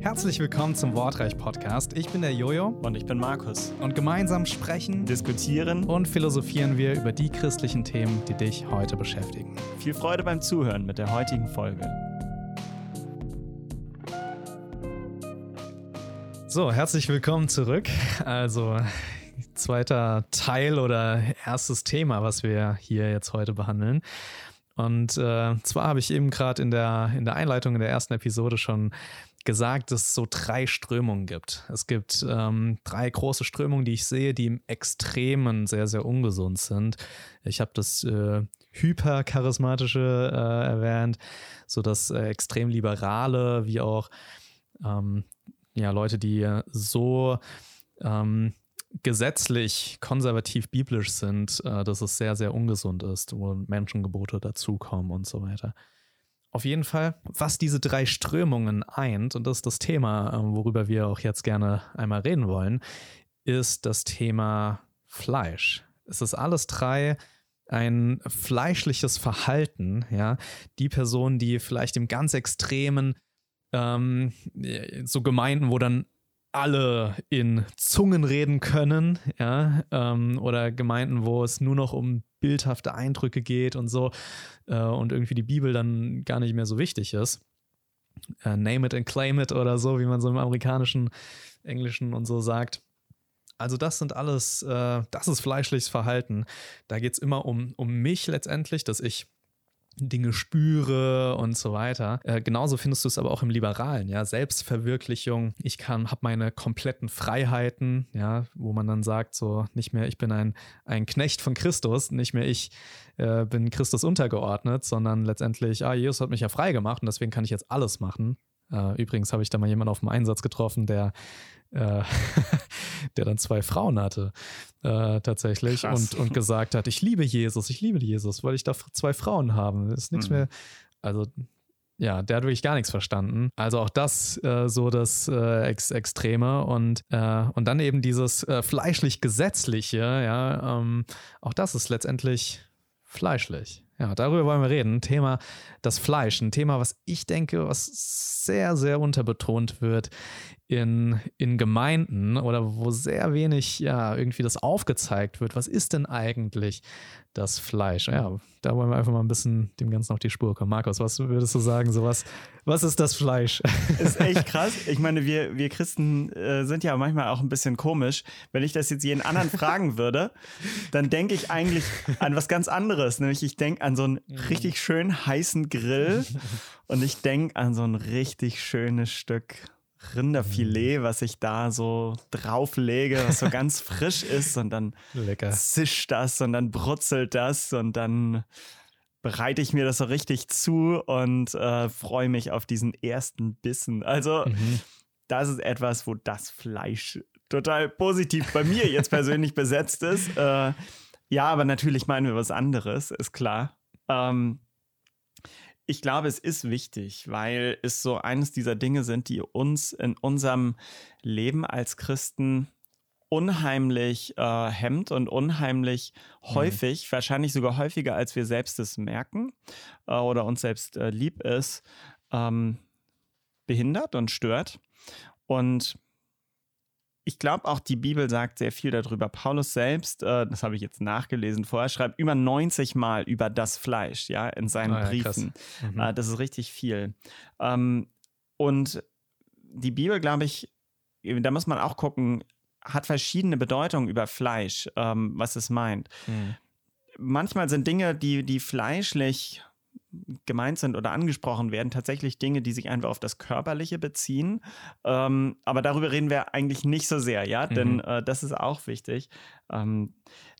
Herzlich willkommen zum Wortreich Podcast. Ich bin der Jojo Und ich bin Markus. und gemeinsam sprechen Diskutieren. und philosophieren wir über die christlichen Themen, die dich heute beschäftigen. Viel Freude beim Zuhören mit der heutigen Folge. So, herzlich willkommen zurück. Also zweiter Teil oder erstes Thema, was wir hier jetzt heute behandeln. Und äh, zwar habe ich eben gerade in der, in der Einleitung in der ersten Episode schon gesagt, dass es so drei Strömungen gibt. Es gibt ähm, drei große Strömungen, die ich sehe, die im Extremen sehr, sehr ungesund sind. Ich habe das äh, hypercharismatische äh, erwähnt, so das äh, extrem liberale, wie auch ähm, ja, Leute, die so ähm, gesetzlich konservativ biblisch sind, äh, dass es sehr, sehr ungesund ist, wo Menschengebote dazukommen und so weiter. Auf jeden Fall, was diese drei Strömungen eint, und das ist das Thema, äh, worüber wir auch jetzt gerne einmal reden wollen, ist das Thema Fleisch. Es ist alles drei ein fleischliches Verhalten, ja. Die Personen, die vielleicht im ganz extremen ähm, so Gemeinden, wo dann alle in Zungen reden können, ja, ähm, oder Gemeinden, wo es nur noch um bildhafte Eindrücke geht und so äh, und irgendwie die Bibel dann gar nicht mehr so wichtig ist. Äh, name it and claim it oder so, wie man so im amerikanischen, englischen und so sagt. Also das sind alles, äh, das ist fleischliches Verhalten. Da geht es immer um, um mich letztendlich, dass ich Dinge spüre und so weiter. Äh, genauso findest du es aber auch im Liberalen, ja, Selbstverwirklichung. Ich kann, habe meine kompletten Freiheiten, ja, wo man dann sagt, so nicht mehr, ich bin ein, ein Knecht von Christus, nicht mehr ich äh, bin Christus untergeordnet, sondern letztendlich, ah, Jesus hat mich ja frei gemacht und deswegen kann ich jetzt alles machen. Äh, übrigens habe ich da mal jemanden auf dem Einsatz getroffen, der äh, der dann zwei Frauen hatte, äh, tatsächlich, und, und gesagt hat, ich liebe Jesus, ich liebe Jesus, weil ich da zwei Frauen haben. Ist nichts mhm. mehr. Also, ja, der hat wirklich gar nichts verstanden. Also auch das äh, so das äh, Ex Extreme und, äh, und dann eben dieses äh, fleischlich-gesetzliche, ja, ähm, auch das ist letztendlich fleischlich. Ja, darüber wollen wir reden. Thema das Fleisch. Ein Thema, was ich denke, was sehr, sehr unterbetont wird in, in Gemeinden oder wo sehr wenig ja irgendwie das aufgezeigt wird. Was ist denn eigentlich das Fleisch? Ja, da wollen wir einfach mal ein bisschen dem Ganzen auf die Spur kommen. Markus, was würdest du sagen? So was, was ist das Fleisch? Ist echt krass. Ich meine, wir, wir Christen äh, sind ja manchmal auch ein bisschen komisch. Wenn ich das jetzt jeden anderen fragen würde, dann denke ich eigentlich an was ganz anderes. Nämlich ich denke an so einen richtig schön heißen Grill und ich denke an so ein richtig schönes Stück Rinderfilet, mhm. was ich da so drauflege, was so ganz frisch ist und dann Lecker. zischt das und dann brutzelt das und dann bereite ich mir das so richtig zu und äh, freue mich auf diesen ersten Bissen. Also mhm. das ist etwas, wo das Fleisch total positiv bei mir jetzt persönlich besetzt ist. Äh, ja, aber natürlich meinen wir was anderes, ist klar. Ähm, ich glaube, es ist wichtig, weil es so eines dieser Dinge sind, die uns in unserem Leben als Christen unheimlich äh, hemmt und unheimlich mhm. häufig, wahrscheinlich sogar häufiger, als wir selbst es merken äh, oder uns selbst äh, lieb ist, ähm, behindert und stört. Und ich glaube auch, die Bibel sagt sehr viel darüber. Paulus selbst, äh, das habe ich jetzt nachgelesen vorher, schreibt über 90 Mal über das Fleisch, ja, in seinen ah, ja, Briefen. Mhm. Äh, das ist richtig viel. Ähm, und die Bibel, glaube ich, da muss man auch gucken, hat verschiedene Bedeutungen über Fleisch, ähm, was es meint. Mhm. Manchmal sind Dinge, die, die fleischlich gemeint sind oder angesprochen werden, tatsächlich Dinge, die sich einfach auf das Körperliche beziehen. Ähm, aber darüber reden wir eigentlich nicht so sehr, ja, mhm. denn äh, das ist auch wichtig. Ähm,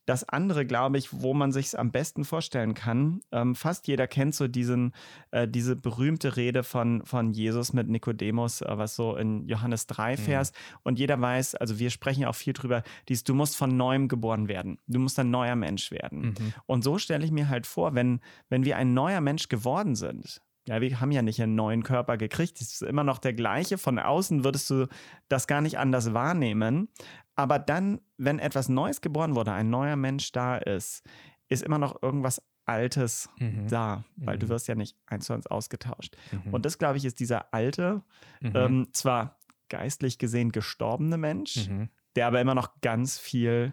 das andere, glaube ich, wo man sich es am besten vorstellen kann, ähm, fast jeder kennt so diesen, äh, diese berühmte Rede von, von Jesus mit Nikodemus, äh, was so in Johannes 3 mhm. Vers. Und jeder weiß, also wir sprechen auch viel drüber, dies, du musst von neuem geboren werden. Du musst ein neuer Mensch werden. Mhm. Und so stelle ich mir halt vor, wenn, wenn wir ein neuer Mensch geworden sind, ja, wir haben ja nicht einen neuen Körper gekriegt. Es ist immer noch der gleiche. Von außen würdest du das gar nicht anders wahrnehmen. Aber dann, wenn etwas Neues geboren wurde, ein neuer Mensch da ist, ist immer noch irgendwas Altes Mhm. da, weil du Mhm. wirst ja nicht eins zu eins ausgetauscht. Mhm. Und das, glaube ich, ist dieser alte, Mhm. ähm, zwar geistlich gesehen gestorbene Mensch, Mhm. der aber immer noch ganz viel,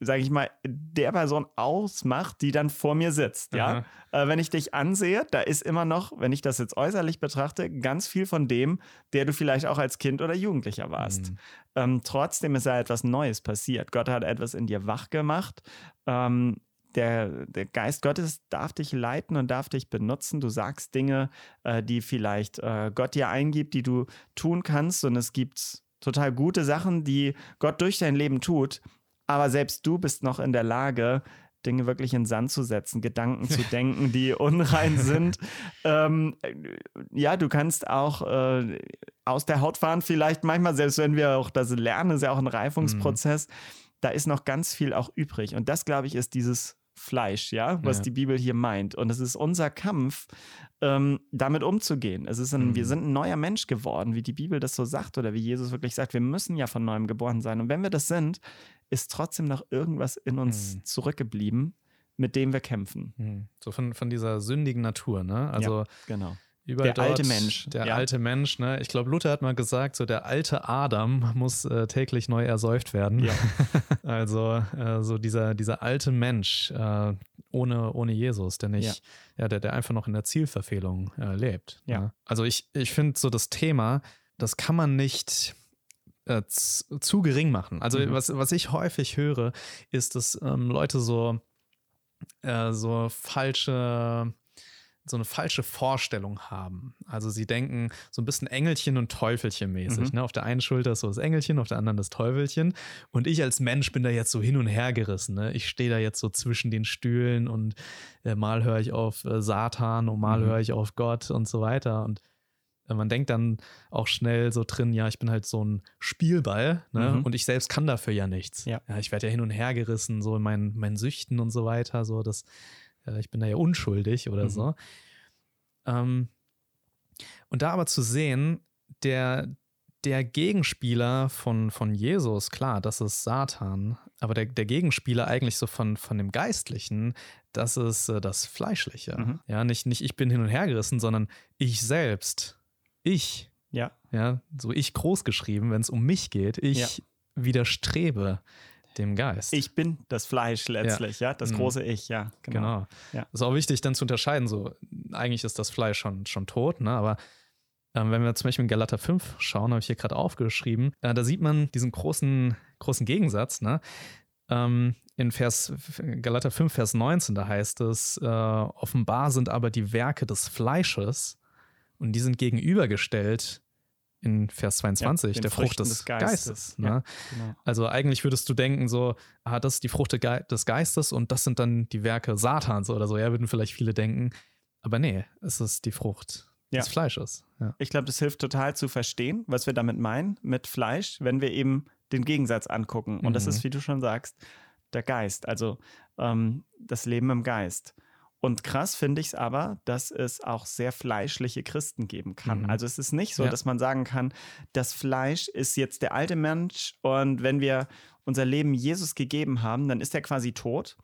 sage ich mal, der Person ausmacht, die dann vor mir sitzt. Ja, äh, wenn ich dich ansehe, da ist immer noch, wenn ich das jetzt äußerlich betrachte, ganz viel von dem, der du vielleicht auch als Kind oder Jugendlicher warst. Mhm. Ähm, trotzdem ist da etwas Neues passiert. Gott hat etwas in dir wach gemacht. Ähm, der, der Geist Gottes darf dich leiten und darf dich benutzen. Du sagst Dinge, äh, die vielleicht äh, Gott dir eingibt, die du tun kannst. Und es gibt total gute Sachen, die Gott durch dein Leben tut. Aber selbst du bist noch in der Lage, Dinge wirklich in Sand zu setzen, Gedanken zu denken, die unrein sind. ähm, äh, ja, du kannst auch äh, aus der Haut fahren, vielleicht manchmal, selbst wenn wir auch das lernen, ist ja auch ein Reifungsprozess. Da ist noch ganz viel auch übrig. Und das, glaube ich, ist dieses Fleisch, ja, was Ja. die Bibel hier meint. Und es ist unser Kampf, ähm, damit umzugehen. Es ist ein, Wir Mhm. sind ein neuer Mensch geworden, wie die Bibel das so sagt oder wie Jesus wirklich sagt. Wir müssen ja von neuem geboren sein. Und wenn wir das sind, ist trotzdem noch irgendwas in uns Mhm. zurückgeblieben, mit dem wir kämpfen. Mhm. So von, von dieser sündigen Natur, ne? Also Genau. Überall Der alte dort, Mensch, Der ja. alte Mensch, ne? Ich glaube, Luther hat mal gesagt, so der alte Adam muss äh, täglich neu ersäuft werden. Ja. also äh, so dieser, dieser alte Mensch äh, ohne, ohne Jesus, der nicht, ja, der, der einfach noch in der Zielverfehlung äh, lebt. Ja. ne? Also ich, ich finde so das Thema, das kann man nicht äh, zu, zu gering machen. Also Mhm. was, was ich häufig höre, ist, dass ähm, Leute so, äh, so falsche so eine falsche Vorstellung haben. Also sie denken so ein bisschen Engelchen und Teufelchen mäßig. Mhm. Ne? Auf der einen Schulter ist so das Engelchen, auf der anderen das Teufelchen. Und ich als Mensch bin da jetzt so hin und her gerissen. Ne? Ich stehe da jetzt so zwischen den Stühlen und äh, mal höre ich auf äh, Satan und mal Mhm. höre ich auf Gott und so weiter. Und äh, man denkt dann auch schnell so drin, ja, ich bin halt so ein Spielball ne? Mhm. und ich selbst kann dafür ja nichts. Ja. ich werde ja hin und her gerissen, so in meinen, meinen Süchten und so weiter. So, das, äh, ich bin da ja unschuldig oder Mhm. so. Ähm, und da aber zu sehen, der, der Gegenspieler von, von Jesus, klar, das ist Satan, aber der, der Gegenspieler eigentlich so von, von dem Geistlichen, das ist äh, das Fleischliche. Mhm. Ja, nicht, nicht ich bin hin und her gerissen, sondern ich selbst, ich, Ja. ja, so ich groß geschrieben, wenn es um mich geht, ich Ja. widerstrebe dem Geist. Ich bin das Fleisch letztlich, ja, das Mhm. große Ich, ja. Genau. Genau. Ja. Ist auch wichtig, dann zu unterscheiden. So, eigentlich ist das Fleisch schon, schon tot, ne? aber ähm, wenn wir zum Beispiel in Galater 5 schauen, habe ich hier gerade aufgeschrieben, äh, da sieht man diesen großen, großen Gegensatz. Ne? Ähm, in Vers, Galater 5, Vers 19, da heißt es, äh, offenbar sind aber die Werke des Fleisches und die sind gegenübergestellt in Vers 22, den der Frucht Früchten des, des Geistes. Geistes. ne? Ja. Genau. Also eigentlich würdest du denken, so, ah, das ist die Frucht des Geistes und das sind dann die Werke Satans oder so. Ja, würden vielleicht viele denken. Aber nee, es ist die Frucht Ja. des Fleisches. Ja. Ich glaube, das hilft total zu verstehen, was wir damit meinen mit Fleisch, wenn wir eben den Gegensatz angucken. Und das Mhm. ist, wie du schon sagst, der Geist, also ähm, das Leben im Geist. Und krass finde ich es aber, dass es auch sehr fleischliche Christen geben kann. Mhm. Also es ist nicht so, Ja. dass man sagen kann, das Fleisch ist jetzt der alte Mensch und wenn wir unser Leben Jesus gegeben haben, dann ist er quasi tot.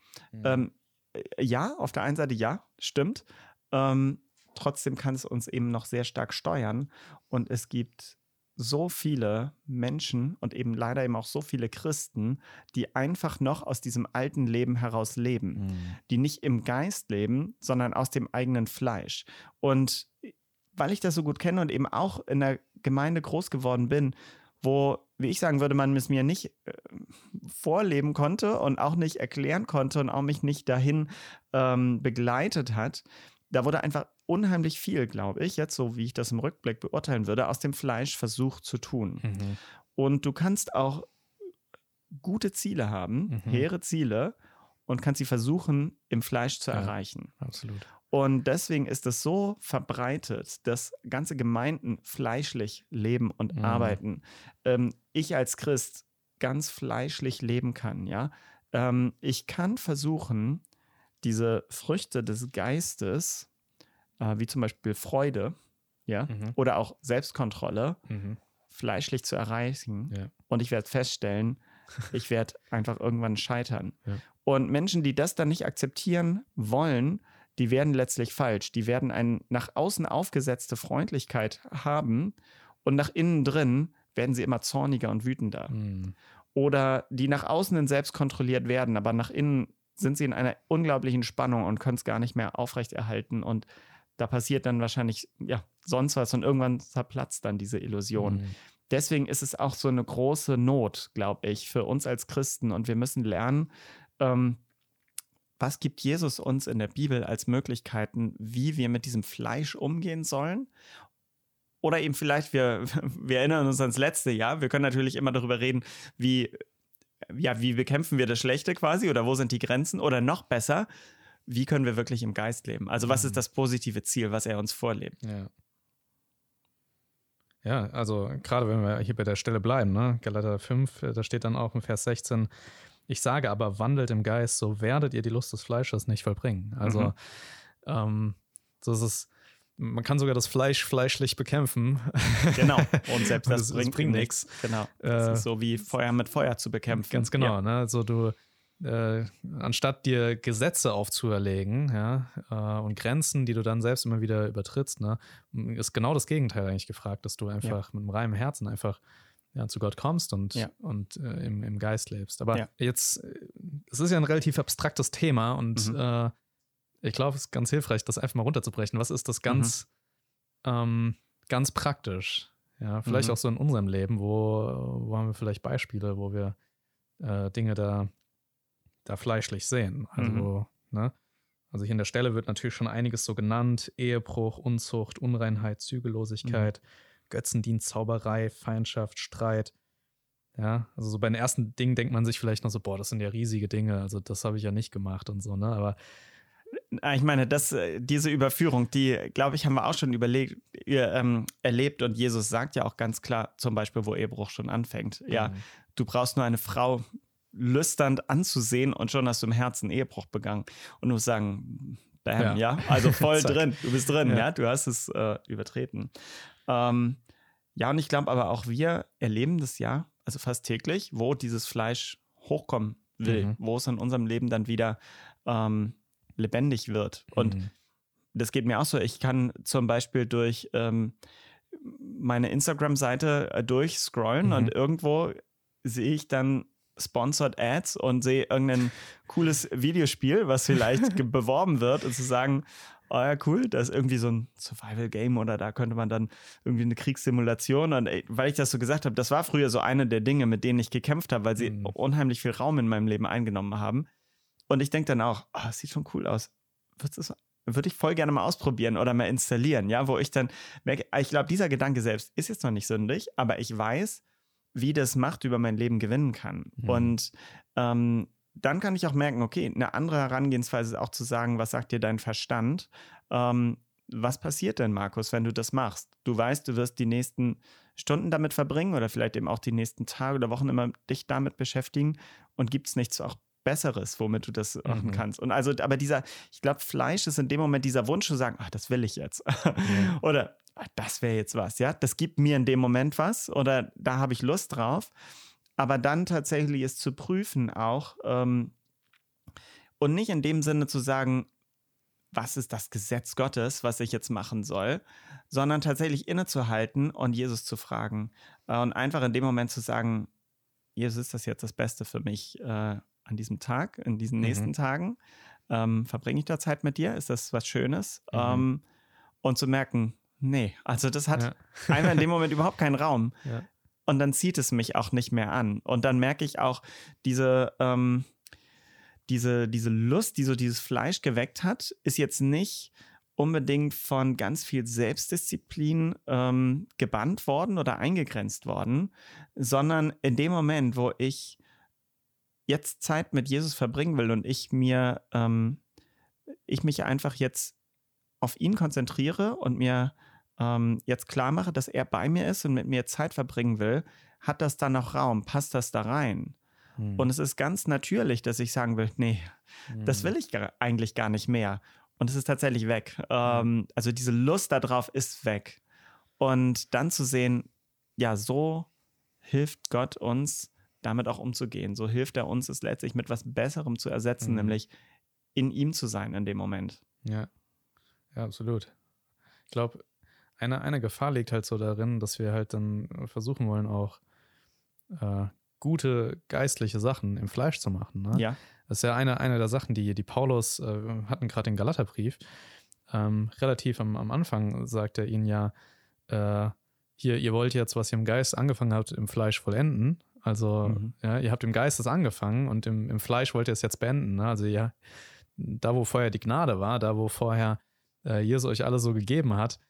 Ähm, äh, ja, auf der einen Seite ja, stimmt. Ähm, trotzdem kann es uns eben noch sehr stark steuern. Und es gibt so viele Menschen und eben leider eben auch so viele Christen, die einfach noch aus diesem alten Leben heraus leben, Mhm. die nicht im Geist leben, sondern aus dem eigenen Fleisch. Und weil ich das so gut kenne und eben auch in der Gemeinde groß geworden bin, wo, wie ich sagen würde, man es mir nicht äh, vorleben konnte und auch nicht erklären konnte und auch mich nicht dahin ähm, begleitet hat, da wurde einfach unheimlich viel, glaube ich, jetzt so wie ich das im Rückblick beurteilen würde, aus dem Fleisch versucht zu tun. Mhm. Und du kannst auch gute Ziele haben, Mhm. hehre Ziele und kannst sie versuchen, im Fleisch zu Ja. erreichen. Absolut. Und deswegen ist es so verbreitet, dass ganze Gemeinden fleischlich leben und Mhm. arbeiten. Ähm, ich als Christ ganz fleischlich leben kann, ja. Ähm, ich kann versuchen, diese Früchte des Geistes, äh, wie zum Beispiel Freude, ja, Mhm. oder auch Selbstkontrolle, Mhm. fleischlich zu erreichen. Ja. Und ich werde feststellen, ich werde einfach irgendwann scheitern. Ja. Und Menschen, die das dann nicht akzeptieren wollen, die werden letztlich falsch. Die werden eine nach außen aufgesetzte Freundlichkeit haben und nach innen drin werden sie immer zorniger und wütender. Mhm. Oder die nach außen selbst kontrolliert werden, aber nach innen sind sie in einer unglaublichen Spannung und können es gar nicht mehr aufrechterhalten. Und da passiert dann wahrscheinlich ja sonst was und irgendwann zerplatzt dann diese Illusion. Mhm. Deswegen ist es auch so eine große Not, glaube ich, für uns als Christen. Und wir müssen lernen, ähm, was gibt Jesus uns in der Bibel als Möglichkeiten, wie wir mit diesem Fleisch umgehen sollen? Oder eben vielleicht, wir, wir erinnern uns ans letzte Jahr, wir können natürlich immer darüber reden, wie, ja, wie bekämpfen wir das Schlechte quasi oder wo sind die Grenzen? Oder noch besser, wie können wir wirklich im Geist leben? Also was ist mhm. das positive Ziel, was er uns vorlebt? Ja. Ja, also gerade wenn wir hier bei der Stelle bleiben, ne? Galater 5, da steht dann auch im Vers 16, ich sage aber, wandelt im Geist, so werdet ihr die Lust des Fleisches nicht vollbringen. Also, mhm. ähm, so ist es. Man kann sogar das Fleisch fleischlich bekämpfen. Genau. Und selbst das, das bringt, bringt nichts. Genau. Das äh, ist so wie Feuer mit Feuer zu bekämpfen. Ganz genau. Ja. Ne? Also du, äh, anstatt dir Gesetze aufzuerlegen ja, äh, und Grenzen, die du dann selbst immer wieder übertrittst, ne, ist genau das Gegenteil eigentlich gefragt, dass du einfach ja. mit einem reinen Herzen einfach ja, zu Gott kommst und, ja. und äh, im, im Geist lebst. Aber jetzt, äh, es ist ja ein relativ abstraktes Thema und mhm. Ich glaube, es ist ganz hilfreich, das einfach mal runterzubrechen. Was ist das ganz, mhm. ähm, ganz praktisch? Ja, vielleicht mhm. auch so in unserem Leben, wo, wo haben wir vielleicht Beispiele, wo wir äh, Dinge da, da fleischlich sehen. Also, mhm. ne? Also hier in der Stelle wird natürlich schon einiges so genannt: Ehebruch, Unzucht, Unreinheit, Zügellosigkeit. Mhm. Götzendienst, Zauberei, Feindschaft, Streit. Ja, also so bei den ersten Dingen denkt man sich vielleicht noch so, boah, das sind ja riesige Dinge, also das habe ich ja nicht gemacht und so, ne? Aber ich meine, das, äh, diese Überführung, die, glaube ich, haben wir auch schon überlegt, ähm, erlebt und Jesus sagt ja auch ganz klar, zum Beispiel, wo Ehebruch schon anfängt. Ja, mhm. du brauchst nur eine Frau lüsternd anzusehen und schon hast du im Herzen Ehebruch begangen. Und du sagen, bam, ja, ja? also voll drin, du bist drin, ja, ja? du hast es äh, übertreten. Ähm, ja, und ich glaube aber auch wir erleben das ja, also fast täglich, wo dieses Fleisch hochkommen will, mhm. wo es in unserem Leben dann wieder ähm, lebendig wird. Und mhm. das geht mir auch so. Ich kann zum Beispiel durch ähm, meine Instagram-Seite äh, durchscrollen mhm. und irgendwo sehe ich dann Sponsored Ads und sehe irgendein cooles Videospiel, was vielleicht beworben wird und zu sagen, oh ja, cool, da ist irgendwie so ein Survival-Game oder da könnte man dann irgendwie eine Kriegssimulation. Und ey, weil ich das so gesagt habe, das war früher so eine der Dinge, mit denen ich gekämpft habe, weil sie mhm. unheimlich viel Raum in meinem Leben eingenommen haben. Und ich denke dann auch, oh, sieht schon cool aus. Würde ich voll gerne mal ausprobieren oder mal installieren, ja, wo ich dann merke, ich glaube, dieser Gedanke selbst ist jetzt noch nicht sündig, aber ich weiß, wie das Macht über mein Leben gewinnen kann. Mhm. Und ähm, dann kann ich auch merken, okay, eine andere Herangehensweise ist auch zu sagen, was sagt dir dein Verstand? Ähm, was passiert denn, Markus, wenn du das machst? Du weißt, du wirst die nächsten Stunden damit verbringen oder vielleicht eben auch die nächsten Tage oder Wochen immer dich damit beschäftigen und gibt es nichts auch Besseres, womit du das machen mhm. kannst. Und also, aber dieser, ich glaube, Fleisch ist in dem Moment dieser Wunsch zu sagen, ach, das will ich jetzt. Mhm. oder ach, das wäre jetzt was, ja. Das gibt mir in dem Moment was oder da habe ich Lust drauf aber dann tatsächlich es zu prüfen auch ähm, und nicht in dem Sinne zu sagen, was ist das Gesetz Gottes, was ich jetzt machen soll, sondern tatsächlich innezuhalten und Jesus zu fragen äh, und einfach in dem Moment zu sagen, Jesus, ist das jetzt das Beste für mich äh, an diesem Tag, in diesen mhm. nächsten Tagen? Ähm, verbringe ich da Zeit mit dir? Ist das was Schönes? Mhm. Ähm, und zu merken, nee, also das hat ja. einfach in dem Moment überhaupt keinen Raum. Ja und dann zieht es mich auch nicht mehr an. Und dann merke ich auch diese, ähm, diese, diese Lust, die so dieses Fleisch geweckt hat, ist jetzt nicht unbedingt von ganz viel Selbstdisziplin ähm, gebannt worden oder eingegrenzt worden, sondern in dem Moment, wo ich jetzt Zeit mit Jesus verbringen will und ich mir, ähm, ich mich einfach jetzt auf ihn konzentriere und mir ähm, jetzt klar mache, dass er bei mir ist und mit mir Zeit verbringen will, hat das dann noch Raum? Passt das da rein? Hm. Und es ist ganz natürlich, dass ich sagen will, nee, hm. das will ich gar, eigentlich gar nicht mehr. Und es ist tatsächlich weg. Ähm, also diese Lust darauf ist weg. Und dann zu sehen, ja, so hilft Gott uns, damit auch umzugehen. So hilft er uns, es letztlich mit was Besserem zu ersetzen, mhm. nämlich in ihm zu sein in dem Moment. Ja, ja absolut. Ich glaube, eine, eine Gefahr liegt halt so darin, dass wir halt dann versuchen wollen, auch äh, gute geistliche Sachen im Fleisch zu machen. Ne? Ja. Das ist ja eine, eine der Sachen, die, die Paulus, äh, hatten gerade den Galaterbrief, ähm, relativ am, am Anfang sagt er ihnen ja, äh, hier, ihr wollt jetzt, was ihr im Geist angefangen habt, im Fleisch vollenden. Also, mhm. ja, ihr habt im Geist das angefangen und im, im Fleisch wollt ihr es jetzt beenden. Ne? Also, ja, da wo vorher die Gnade war, da wo vorher äh, Jesus euch alles so gegeben hat,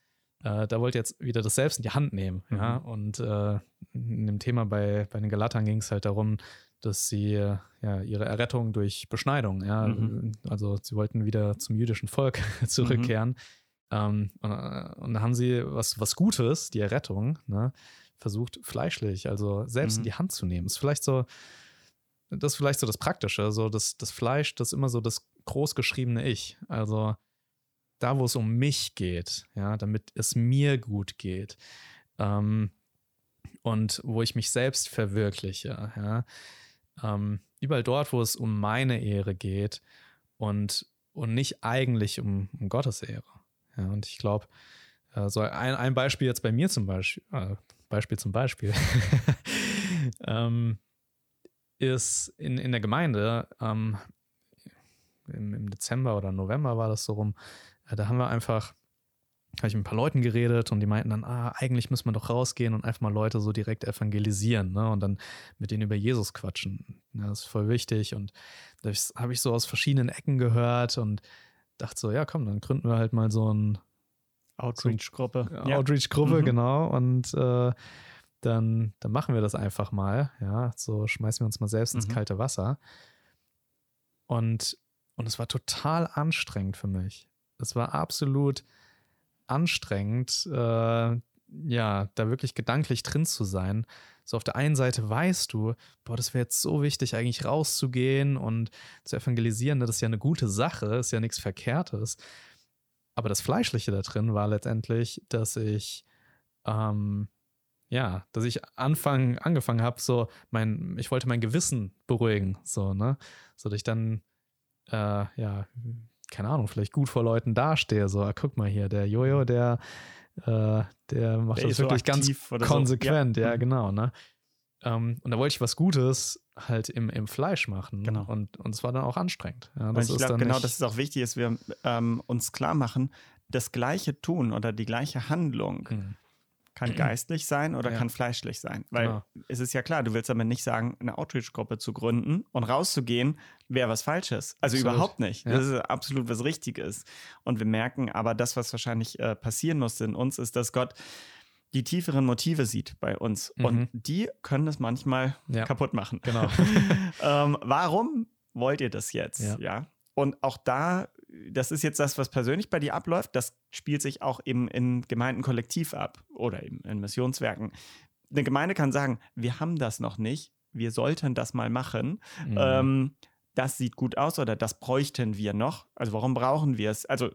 äh, da wollt ihr jetzt wieder das selbst in die Hand nehmen. Mhm. Ja? Und äh, in dem Thema bei, bei den Galatern ging es halt darum, dass sie ja ihre Errettung durch Beschneidung, ja, mhm. also sie wollten wieder zum jüdischen Volk zurückkehren. Mhm. Ähm, und, äh, und da haben sie was, was Gutes, die Errettung, ne, versucht fleischlich, also selbst mhm. in die Hand zu nehmen. Ist vielleicht so, das ist vielleicht so das Praktische, so das, das Fleisch, das ist immer so das großgeschriebene Ich. Also da, wo es um mich geht, ja, damit es mir gut geht. Ähm, und wo ich mich selbst verwirkliche, ja. Ähm, überall dort, wo es um meine Ehre geht und, und nicht eigentlich um, um Gottes Ehre. Ja, und ich glaube, äh, so ein, ein Beispiel jetzt bei mir zum Beispiel, äh, Beispiel zum Beispiel, ähm, ist in, in der Gemeinde, ähm, im, im, Dezember oder November war das so rum, äh, da haben wir einfach, habe ich mit ein paar Leuten geredet und die meinten dann, ah, eigentlich müssen wir doch rausgehen und einfach mal Leute so direkt evangelisieren ne? und dann mit denen über Jesus quatschen. Ja, das ist voll wichtig und das habe ich so aus verschiedenen Ecken gehört und dachte so, ja, komm, dann gründen wir halt mal so ein Outreach-Gruppe. Ja. Outreach-Gruppe, mhm. genau. Und äh, dann, dann machen wir das einfach mal. Ja, so schmeißen wir uns mal selbst ins mhm. kalte Wasser. Und, und es war total anstrengend für mich. Es war absolut anstrengend, äh, ja, da wirklich gedanklich drin zu sein. So auf der einen Seite weißt du, boah, das wäre jetzt so wichtig, eigentlich rauszugehen und zu evangelisieren, das ist ja eine gute Sache, ist ja nichts Verkehrtes. Aber das Fleischliche da drin war letztendlich, dass ich, ähm, ja, dass ich anfang, angefangen habe, so mein, ich wollte mein Gewissen beruhigen, so, ne? So dass ich dann, äh, ja, keine Ahnung, vielleicht gut vor Leuten dastehe, so, ah, guck mal hier, der Jojo, der äh, der macht der das wirklich so ganz konsequent, so. ja. ja, mhm. genau. Ne? Ähm, und da wollte ich was Gutes halt im, im Fleisch machen. Genau. Und, und es war dann auch anstrengend. Ja, das ich glaube, genau, dass es auch wichtig ist, wir ähm, uns klar machen, das gleiche tun oder die gleiche Handlung mhm kann geistlich sein oder ja. kann fleischlich sein. Weil genau. es ist ja klar, du willst damit nicht sagen, eine Outreach-Gruppe zu gründen und rauszugehen, wäre was Falsches. Also absolut. überhaupt nicht. Ja. Das ist absolut was Richtiges. Und wir merken aber, das, was wahrscheinlich äh, passieren musste in uns, ist, dass Gott die tieferen Motive sieht bei uns. Mhm. Und die können es manchmal ja. kaputt machen. Genau. ähm, warum wollt ihr das jetzt? ja. Und auch da das ist jetzt das, was persönlich bei dir abläuft. Das spielt sich auch eben in Gemeinden kollektiv ab oder eben in Missionswerken. Eine Gemeinde kann sagen, wir haben das noch nicht, wir sollten das mal machen. Mhm. Ähm, das sieht gut aus oder das bräuchten wir noch. Also warum brauchen wir es? Also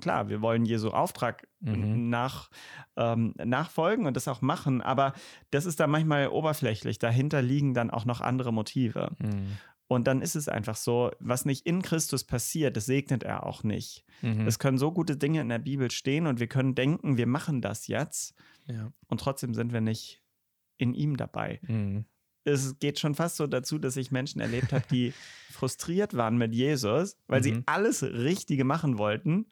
klar, wir wollen Jesu Auftrag mhm. nach, ähm, nachfolgen und das auch machen, aber das ist dann manchmal oberflächlich. Dahinter liegen dann auch noch andere Motive. Mhm. Und dann ist es einfach so, was nicht in Christus passiert, das segnet er auch nicht. Mhm. Es können so gute Dinge in der Bibel stehen und wir können denken, wir machen das jetzt. Ja. Und trotzdem sind wir nicht in ihm dabei. Mhm. Es geht schon fast so dazu, dass ich Menschen erlebt habe, die frustriert waren mit Jesus, weil mhm. sie alles Richtige machen wollten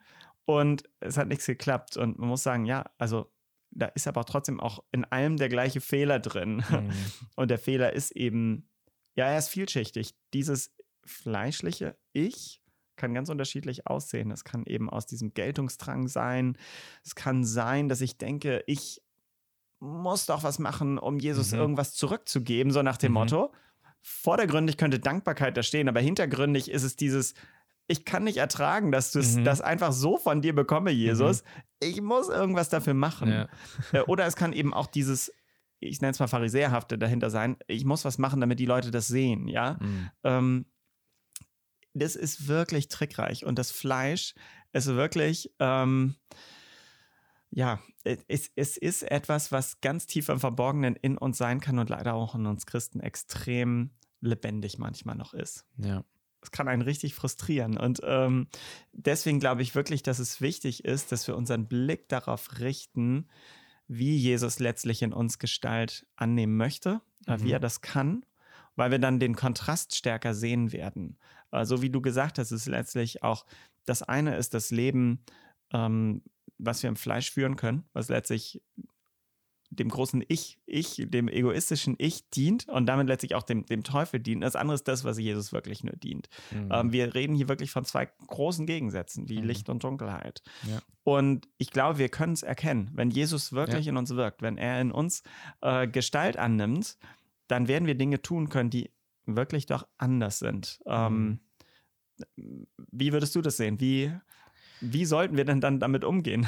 und es hat nichts geklappt. Und man muss sagen, ja, also da ist aber trotzdem auch in allem der gleiche Fehler drin. Mhm. Und der Fehler ist eben, ja, er ist vielschichtig. Dieses fleischliche Ich kann ganz unterschiedlich aussehen. Es kann eben aus diesem Geltungsdrang sein. Es kann sein, dass ich denke, ich muss doch was machen, um Jesus mhm. irgendwas zurückzugeben, so nach dem mhm. Motto. Vordergründig könnte Dankbarkeit da stehen, aber hintergründig ist es dieses, ich kann nicht ertragen, dass du mhm. das einfach so von dir bekomme, Jesus. Mhm. Ich muss irgendwas dafür machen. Ja. Äh, oder es kann eben auch dieses, ich nenne es mal Pharisäerhafte dahinter sein. Ich muss was machen, damit die Leute das sehen, ja. Mhm. Ähm, das ist wirklich trickreich und das Fleisch ist wirklich, ähm, ja, es, es ist etwas, was ganz tief im Verborgenen in uns sein kann und leider auch in uns Christen extrem lebendig manchmal noch ist. Ja. Es kann einen richtig frustrieren. Und ähm, deswegen glaube ich wirklich, dass es wichtig ist, dass wir unseren Blick darauf richten, wie Jesus letztlich in uns Gestalt annehmen möchte, äh, mhm. wie er das kann, weil wir dann den Kontrast stärker sehen werden. So wie du gesagt hast, ist letztlich auch das eine ist das Leben, ähm, was wir im Fleisch führen können, was letztlich dem großen Ich, Ich, dem egoistischen Ich dient und damit letztlich auch dem, dem Teufel dient. Das andere ist das, was Jesus wirklich nur dient. Mhm. Ähm, wir reden hier wirklich von zwei großen Gegensätzen, wie mhm. Licht und Dunkelheit. Ja. Und ich glaube, wir können es erkennen. Wenn Jesus wirklich ja. in uns wirkt, wenn er in uns äh, Gestalt annimmt, dann werden wir Dinge tun können, die wirklich doch anders sind. Ähm, mhm. wie würdest du das sehen? Wie, wie sollten wir denn dann damit umgehen?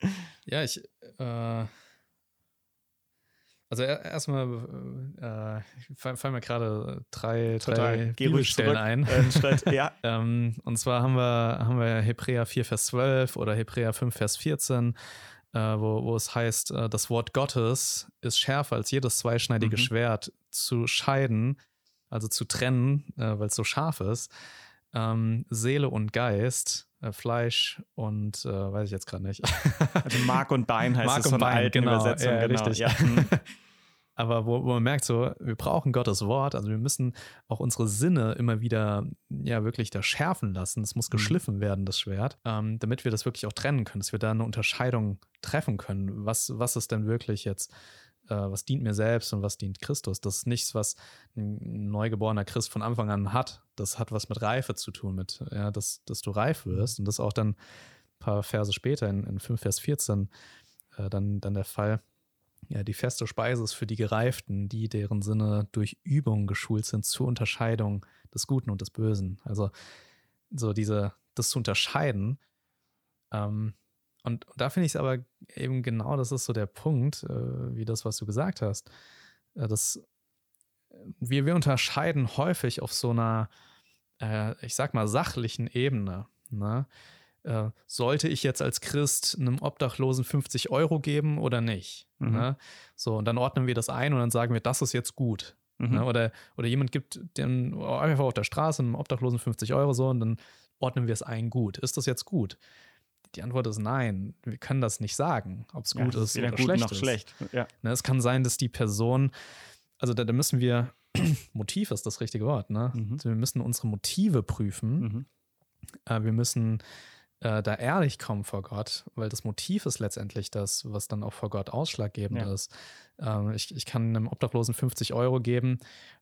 ja, ich. Äh also erstmal äh, fallen mir gerade drei, drei Bibelstellen ein. Äh, ja. ähm, und zwar haben wir, haben wir Hebräer 4, Vers 12 oder Hebräer 5, Vers 14, äh, wo, wo es heißt, äh, das Wort Gottes ist schärfer als jedes zweischneidige mhm. Schwert zu scheiden, also zu trennen, äh, weil es so scharf ist, ähm, Seele und Geist, äh, Fleisch und weiß ich jetzt gerade nicht. also Mark und Bein heißt Mark es von Bein, alten genau, Übersetzungen. Ja, genau, richtig. Ja. aber wo, wo man merkt so, wir brauchen Gottes Wort, also wir müssen auch unsere Sinne immer wieder, ja, wirklich da schärfen lassen. Es muss mhm. geschliffen mhm. werden, das Schwert, ähm, damit wir das wirklich auch trennen können, dass wir da eine Unterscheidung treffen können. Was, was ist denn wirklich jetzt, äh, was dient mir selbst und was dient Christus? Das ist nichts, was ein neugeborener Christ von Anfang an hat. Das hat was mit Reife zu tun, mit, ja, dass, dass du reif wirst. Und das ist auch dann ein paar Verse später in, in 5 Vers 14 äh, dann, dann der Fall ja, die feste Speise ist für die Gereiften, die deren Sinne durch Übung geschult sind zur Unterscheidung des Guten und des Bösen. Also so diese, das zu unterscheiden. Ähm, und, da finde ich es aber eben genau, das ist so der Punkt, äh, wie das, was du gesagt hast. Äh, dass wir, wir unterscheiden häufig auf so einer, äh, ich sag mal, sachlichen Ebene. Ne? Äh, sollte ich jetzt als Christ einem Obdachlosen 50 Euro geben oder nicht? Mhm. Ne? So, und dann ordnen wir das ein und dann sagen wir, das ist jetzt gut. Mhm. Ne? Oder, oder jemand gibt den einfach auf der Straße einem Obdachlosen 50 Euro so und dann ordnen wir es ein gut. Ist das jetzt gut? Die Antwort ist nein. Wir können das nicht sagen, ob es ja, gut ist oder gut schlecht ist. Schlecht. Ja. Ne, es kann sein, dass die Person, also da, da müssen wir, Motiv ist das richtige Wort, ne? Mhm. Also wir müssen unsere Motive prüfen. Mhm. Äh, wir müssen äh, da ehrlich kommen vor Gott, weil das Motiv ist letztendlich das, was dann auch vor Gott ausschlaggebend ja. ist. Ähm, ich, ich kann einem Obdachlosen 50 Euro geben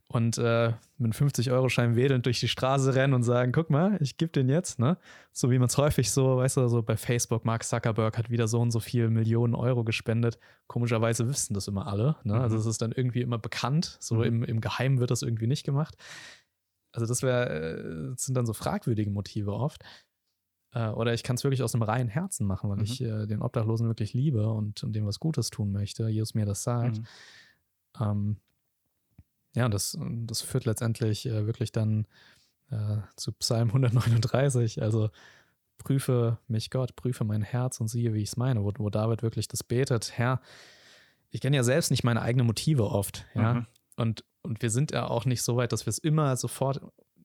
und äh, mit einem 50-Euro-Schein wedelnd durch die Straße rennen und sagen, guck mal, ich gebe den jetzt, ne? So wie man es häufig so, weißt du, so bei Facebook, Mark Zuckerberg hat wieder so und so viel Millionen Euro gespendet. Komischerweise wissen das immer alle, ne? Also mhm. Es ist dann irgendwie immer bekannt, so mhm. im, im Geheimen wird das irgendwie nicht gemacht. Also das wäre, äh, sind dann so fragwürdige Motive oft. Äh, oder ich kann es wirklich aus einem reinen Herzen machen, weil mhm. ich äh, den Obdachlosen wirklich liebe und, und dem was Gutes tun möchte. Jesus mir das sagt. Mhm. Ähm, ja, das, das führt letztendlich äh, wirklich dann äh, zu Psalm 139. Also prüfe mich Gott, prüfe mein Herz und siehe, wie ich es meine, wo, wo David wirklich das betet. Herr, ich kenne ja selbst nicht meine eigenen Motive oft, ja. Mhm. Und, und wir sind ja auch nicht so weit, dass wir es immer sofort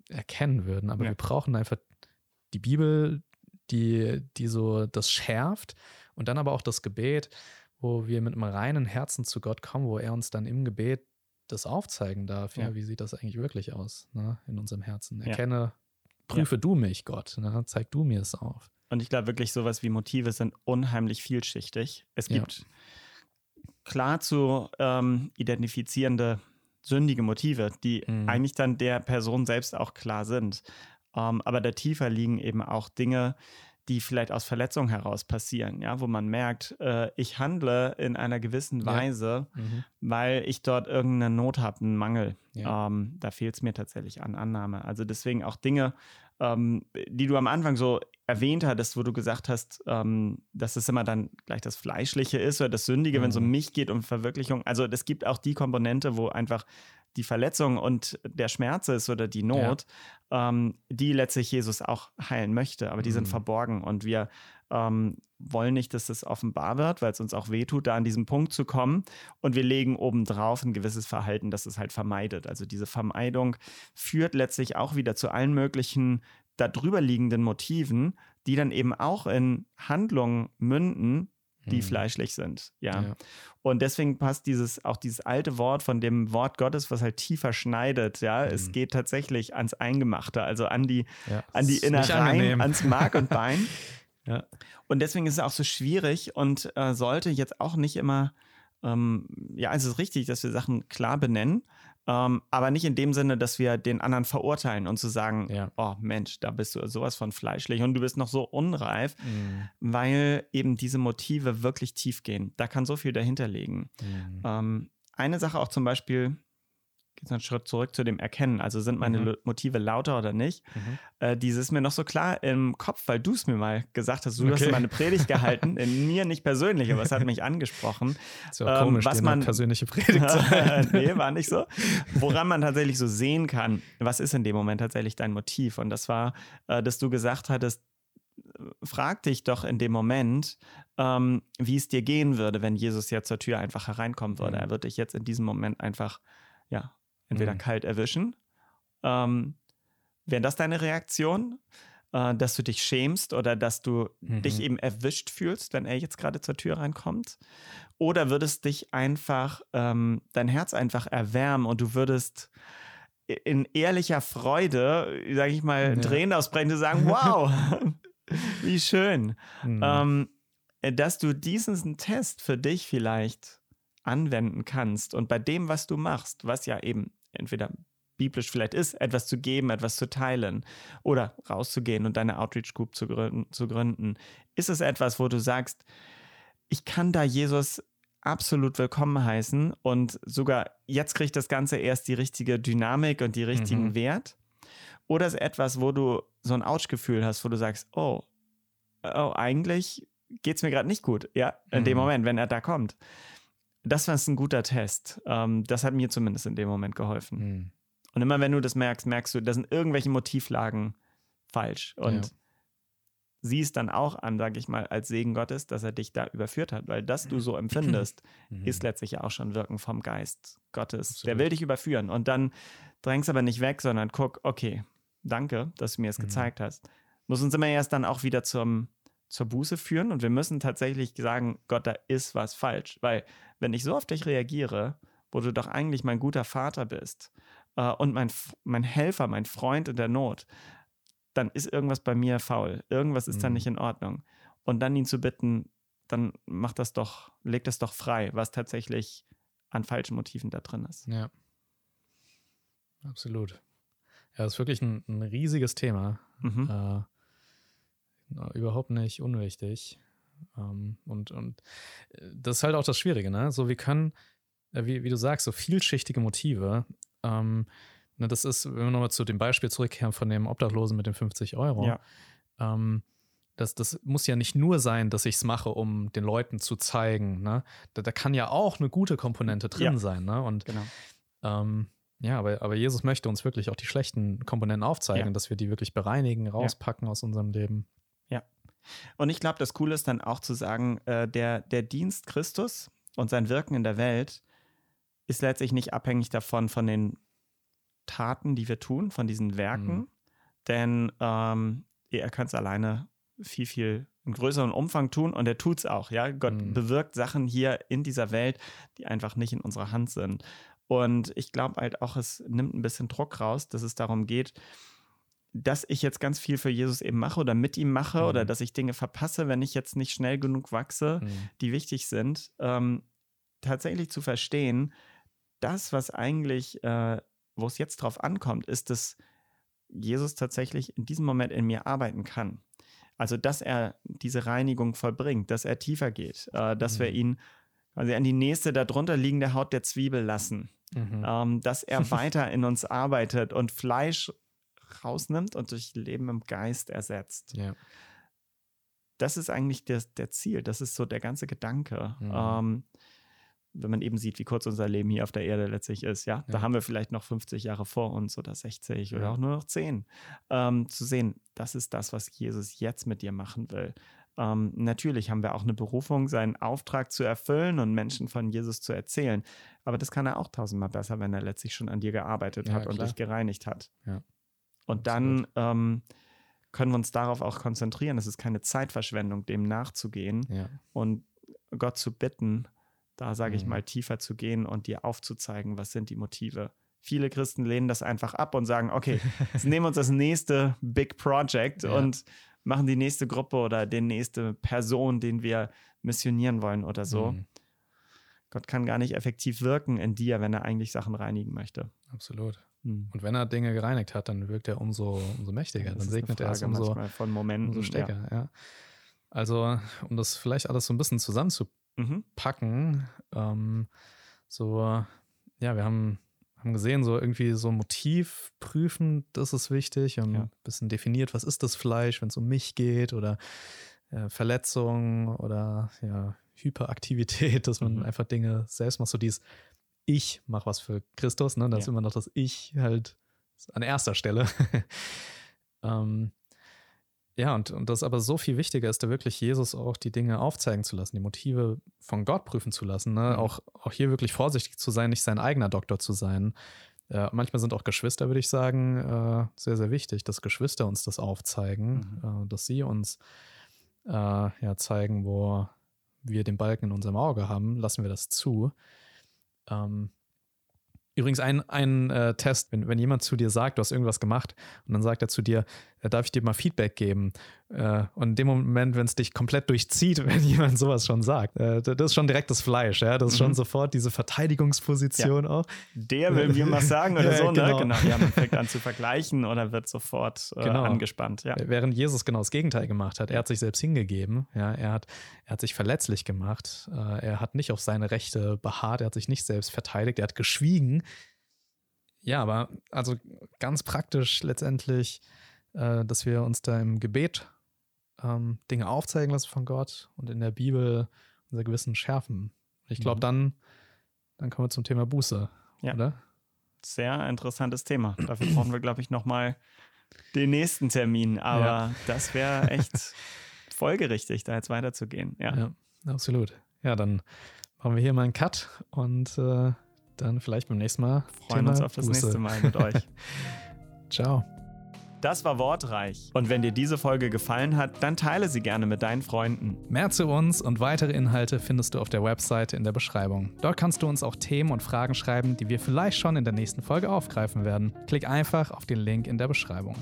erkennen würden, aber ja. wir brauchen einfach die Bibel, die, die so das schärft und dann aber auch das Gebet, wo wir mit einem reinen Herzen zu Gott kommen, wo er uns dann im Gebet das aufzeigen darf. Ja, ja wie sieht das eigentlich wirklich aus ne, in unserem Herzen? Erkenne, ja. prüfe ja. du mich, Gott, ne, zeig du mir es auf. Und ich glaube wirklich, sowas wie Motive sind unheimlich vielschichtig. Es gibt klar zu ähm, identifizierende sündige Motive, die mhm. eigentlich dann der Person selbst auch klar sind. Ähm, aber da tiefer liegen eben auch Dinge, die vielleicht aus Verletzung heraus passieren, ja, wo man merkt, äh, ich handle in einer gewissen Weise, ja. mhm. weil ich dort irgendeine Not habe, einen Mangel. Ja. Ähm, da fehlt es mir tatsächlich an Annahme. Also deswegen auch Dinge, ähm, die du am Anfang so erwähnt hattest, wo du gesagt hast, ähm, dass es immer dann gleich das Fleischliche ist oder das Sündige, mhm. wenn es um mich geht, um Verwirklichung. Also es gibt auch die Komponente, wo einfach die Verletzung und der Schmerz ist oder die Not, ja. ähm, die letztlich Jesus auch heilen möchte, aber die mhm. sind verborgen und wir ähm, wollen nicht, dass das offenbar wird, weil es uns auch wehtut, da an diesen Punkt zu kommen. Und wir legen obendrauf ein gewisses Verhalten, das es halt vermeidet. Also diese Vermeidung führt letztlich auch wieder zu allen möglichen darüber liegenden Motiven, die dann eben auch in Handlungen münden, die hm. fleischlich sind. Ja. ja. Und deswegen passt dieses, auch dieses alte Wort von dem Wort Gottes, was halt tiefer schneidet. Ja, hm. es geht tatsächlich ans Eingemachte, also an die, ja, an die Innereien, ans Mark und Bein. ja. Und deswegen ist es auch so schwierig und äh, sollte jetzt auch nicht immer, ähm, ja, es ist richtig, dass wir Sachen klar benennen, ähm, aber nicht in dem Sinne, dass wir den anderen verurteilen und zu sagen, ja. oh Mensch, da bist du sowas von fleischlich und du bist noch so unreif, mhm. weil eben diese Motive wirklich tief gehen. Da kann so viel dahinter liegen. Mhm. Ähm, eine Sache auch zum Beispiel, geht einen Schritt zurück zu dem Erkennen. Also sind meine mhm. Motive lauter oder nicht? Mhm. Äh, dieses ist mir noch so klar im Kopf, weil du es mir mal gesagt hast. Du okay. hast mal eine Predigt gehalten, in mir nicht persönlich, aber es hat mich angesprochen. ja ähm, komisch, was man persönliche Predigt nee, war nicht so. Woran man tatsächlich so sehen kann, was ist in dem Moment tatsächlich dein Motiv? Und das war, äh, dass du gesagt hattest, frag dich doch in dem Moment, ähm, wie es dir gehen würde, wenn Jesus jetzt zur Tür einfach hereinkommen würde. Mhm. Er wird dich jetzt in diesem Moment einfach ja, entweder mhm. kalt erwischen. Ähm, Wäre das deine Reaktion, äh, dass du dich schämst oder dass du mhm. dich eben erwischt fühlst, wenn er jetzt gerade zur Tür reinkommt? Oder würdest dich einfach, ähm, dein Herz einfach erwärmen und du würdest in ehrlicher Freude, sage ich mal, ja. Tränen ausbrechen und sagen, wow, wie schön. Mhm. Ähm, dass du diesen Test für dich vielleicht anwenden kannst und bei dem, was du machst, was ja eben entweder biblisch vielleicht ist, etwas zu geben, etwas zu teilen oder rauszugehen und deine Outreach Group zu gründen, zu gründen, ist es etwas, wo du sagst, ich kann da Jesus absolut willkommen heißen und sogar jetzt kriegt das Ganze erst die richtige Dynamik und die richtigen mhm. Wert? Oder ist es etwas, wo du so ein Ouch-Gefühl hast, wo du sagst, oh, oh eigentlich geht es mir gerade nicht gut, ja, in mhm. dem Moment, wenn er da kommt. Das war ein guter Test. Ähm, das hat mir zumindest in dem Moment geholfen. Mhm. Und immer wenn du das merkst, merkst du, da sind irgendwelche Motivlagen falsch. Und ja. siehst dann auch an, sage ich mal, als Segen Gottes, dass er dich da überführt hat. Weil das du so empfindest, mhm. ist letztlich ja auch schon Wirken vom Geist Gottes. Absolut. Der will dich überführen. Und dann drängst aber nicht weg, sondern guck, okay, danke, dass du mir es mhm. gezeigt hast. Muss uns immer erst dann auch wieder zum, zur Buße führen und wir müssen tatsächlich sagen, Gott, da ist was falsch. Weil wenn ich so auf dich reagiere, wo du doch eigentlich mein guter Vater bist äh, und mein, mein Helfer, mein Freund in der Not, dann ist irgendwas bei mir faul. Irgendwas ist mhm. dann nicht in Ordnung. Und dann ihn zu bitten, dann mach das doch, leg das doch frei, was tatsächlich an falschen Motiven da drin ist. Ja. Absolut. Ja, das ist wirklich ein, ein riesiges Thema. Mhm. Äh, überhaupt nicht unwichtig. Ähm, und, und äh, das ist halt auch das Schwierige, ne? So, wir können, äh, wie, wie du sagst, so vielschichtige Motive. Ähm, ne, das ist, wenn wir nochmal zu dem Beispiel zurückkehren von dem Obdachlosen mit den 50 Euro. Ja. Ähm, das, das muss ja nicht nur sein, dass ich es mache, um den Leuten zu zeigen. Ne? Da, da kann ja auch eine gute Komponente drin ja. sein. Ne? Und genau. ähm, ja, aber, aber Jesus möchte uns wirklich auch die schlechten Komponenten aufzeigen, ja. dass wir die wirklich bereinigen, rauspacken ja. aus unserem Leben. Und ich glaube, das Coole ist dann auch zu sagen, äh, der, der Dienst Christus und sein Wirken in der Welt ist letztlich nicht abhängig davon, von den Taten, die wir tun, von diesen Werken. Mhm. Denn ähm, er kann es alleine viel, viel in größeren Umfang tun und er tut es auch. Ja? Gott mhm. bewirkt Sachen hier in dieser Welt, die einfach nicht in unserer Hand sind. Und ich glaube halt auch, es nimmt ein bisschen Druck raus, dass es darum geht, dass ich jetzt ganz viel für Jesus eben mache oder mit ihm mache mhm. oder dass ich Dinge verpasse, wenn ich jetzt nicht schnell genug wachse, mhm. die wichtig sind, ähm, tatsächlich zu verstehen, das, was eigentlich, äh, wo es jetzt drauf ankommt, ist, dass Jesus tatsächlich in diesem Moment in mir arbeiten kann. Also, dass er diese Reinigung vollbringt, dass er tiefer geht, äh, dass mhm. wir ihn quasi an die nächste darunter liegende Haut der Zwiebel lassen, mhm. ähm, dass er weiter in uns arbeitet und Fleisch rausnimmt und durch Leben im Geist ersetzt. Ja. Das ist eigentlich der, der Ziel, das ist so der ganze Gedanke. Mhm. Ähm, wenn man eben sieht, wie kurz unser Leben hier auf der Erde letztlich ist, ja, ja. da haben wir vielleicht noch 50 Jahre vor uns oder 60 ja. oder auch nur noch 10, ähm, zu sehen, das ist das, was Jesus jetzt mit dir machen will. Ähm, natürlich haben wir auch eine Berufung, seinen Auftrag zu erfüllen und Menschen von Jesus zu erzählen. Aber das kann er auch tausendmal besser, wenn er letztlich schon an dir gearbeitet ja, hat klar. und dich gereinigt hat. Ja. Und dann ähm, können wir uns darauf auch konzentrieren. Es ist keine Zeitverschwendung, dem nachzugehen ja. und Gott zu bitten, da sage ich mhm. mal tiefer zu gehen und dir aufzuzeigen, was sind die Motive. Viele Christen lehnen das einfach ab und sagen, okay, jetzt nehmen wir uns das nächste Big Project ja. und machen die nächste Gruppe oder die nächste Person, den wir missionieren wollen oder so. Mhm. Gott kann gar nicht effektiv wirken in dir, wenn er eigentlich Sachen reinigen möchte. Absolut. Mhm. Und wenn er Dinge gereinigt hat, dann wirkt er umso, umso mächtiger. dann segnet er es umso, von Momenten, umso stärker. Ja. ja. Also, um das vielleicht alles so ein bisschen zusammenzupacken, mhm. ähm, so, ja, wir haben haben gesehen, so irgendwie so Motiv prüfen, das ist wichtig und ja. ein bisschen definiert, was ist das Fleisch, wenn es um mich geht oder äh, Verletzung oder ja, Hyperaktivität, dass man mhm. einfach Dinge selbst macht, so dieses Ich mach was für Christus, ne? Das ja. ist immer noch das Ich halt an erster Stelle. ähm, ja, und, und das aber so viel wichtiger ist, da wirklich Jesus auch die Dinge aufzeigen zu lassen, die Motive von Gott prüfen zu lassen. Ne? Mhm. Auch, auch hier wirklich vorsichtig zu sein, nicht sein eigener Doktor zu sein. Äh, manchmal sind auch Geschwister, würde ich sagen, äh, sehr, sehr wichtig, dass Geschwister uns das aufzeigen, mhm. äh, dass sie uns äh, ja, zeigen, wo wir den Balken in unserem Auge haben, lassen wir das zu. Ähm, Übrigens ein, ein äh, Test, wenn, wenn jemand zu dir sagt, du hast irgendwas gemacht und dann sagt er zu dir, äh, darf ich dir mal Feedback geben? Äh, und in dem Moment, wenn es dich komplett durchzieht, wenn jemand sowas schon sagt, äh, das ist schon direkt das Fleisch, ja, das ist mhm. schon sofort diese Verteidigungsposition ja. auch. Der will mir was sagen oder ja, so, ne? genau. ne? Genau, ja, man fängt an zu vergleichen oder wird sofort äh, genau. angespannt, ja. Während Jesus genau das Gegenteil gemacht hat, er hat sich selbst hingegeben, ja, er hat, er hat sich verletzlich gemacht, äh, er hat nicht auf seine Rechte beharrt, er hat sich nicht selbst verteidigt, er hat geschwiegen. Ja, aber also ganz praktisch letztendlich äh, dass wir uns da im Gebet ähm, Dinge aufzeigen lassen von Gott und in der Bibel unser Gewissen schärfen. Ich glaube, mhm. dann, dann kommen wir zum Thema Buße, ja. oder? Sehr interessantes Thema. Dafür brauchen wir, glaube ich, nochmal den nächsten Termin. Aber ja. das wäre echt folgerichtig, da jetzt weiterzugehen. Ja. ja, absolut. Ja, dann machen wir hier mal einen Cut und äh, dann vielleicht beim nächsten Mal. Freuen Thema uns auf das Buße. nächste Mal mit euch. Ciao. Das war Wortreich. Und wenn dir diese Folge gefallen hat, dann teile sie gerne mit deinen Freunden. Mehr zu uns und weitere Inhalte findest du auf der Webseite in der Beschreibung. Dort kannst du uns auch Themen und Fragen schreiben, die wir vielleicht schon in der nächsten Folge aufgreifen werden. Klick einfach auf den Link in der Beschreibung.